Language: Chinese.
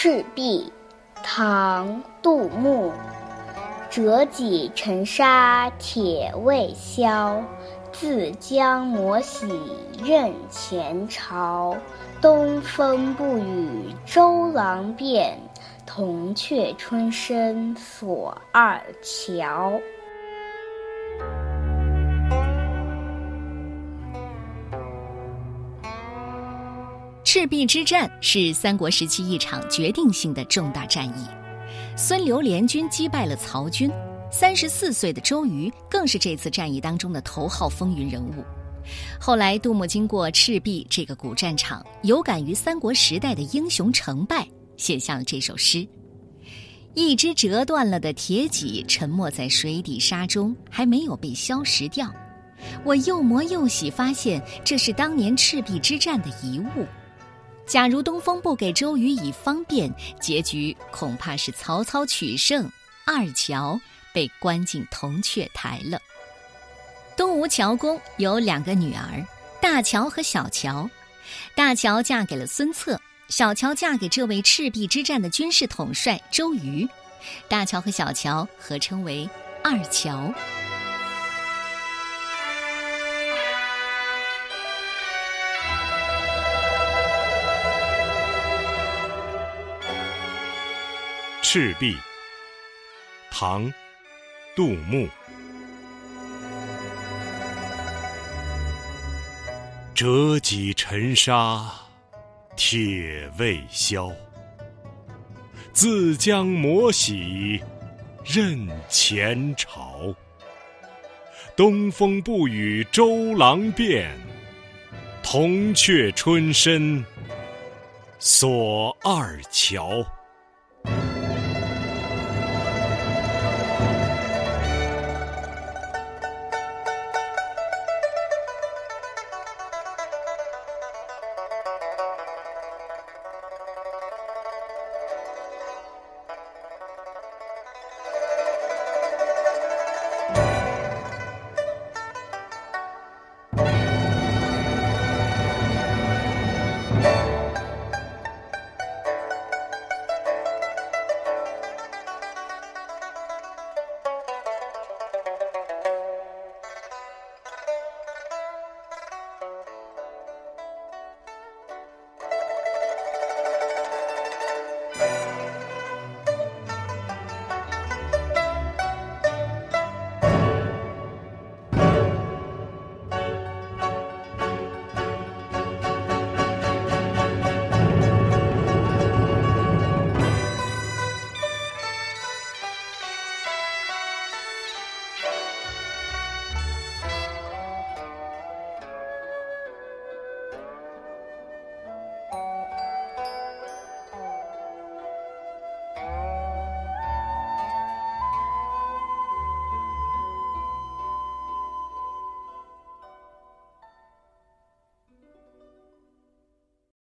赤壁，唐·杜牧。折戟沉沙铁未销，自将磨洗认前朝。东风不与周郎便，铜雀春深锁二乔。赤壁之战是三国时期一场决定性的重大战役，孙刘联军击败了曹军，三十四岁的周瑜更是这次战役当中的头号风云人物。后来，杜牧经过赤壁这个古战场，有感于三国时代的英雄成败，写下了这首诗：“一只折断了的铁戟沉没在水底沙中，还没有被消蚀掉。我又磨又洗，发现这是当年赤壁之战的遗物。”假如东风不给周瑜以方便，结局恐怕是曹操取胜，二乔被关进铜雀台了。东吴乔公有两个女儿，大乔和小乔。大乔嫁给了孙策，小乔嫁给这位赤壁之战的军事统帅周瑜。大乔和小乔合称为二乔。赤壁，唐，杜牧。折戟沉沙，铁未销。自将磨洗，认前朝。东风不与周郎便，铜雀春深锁二乔。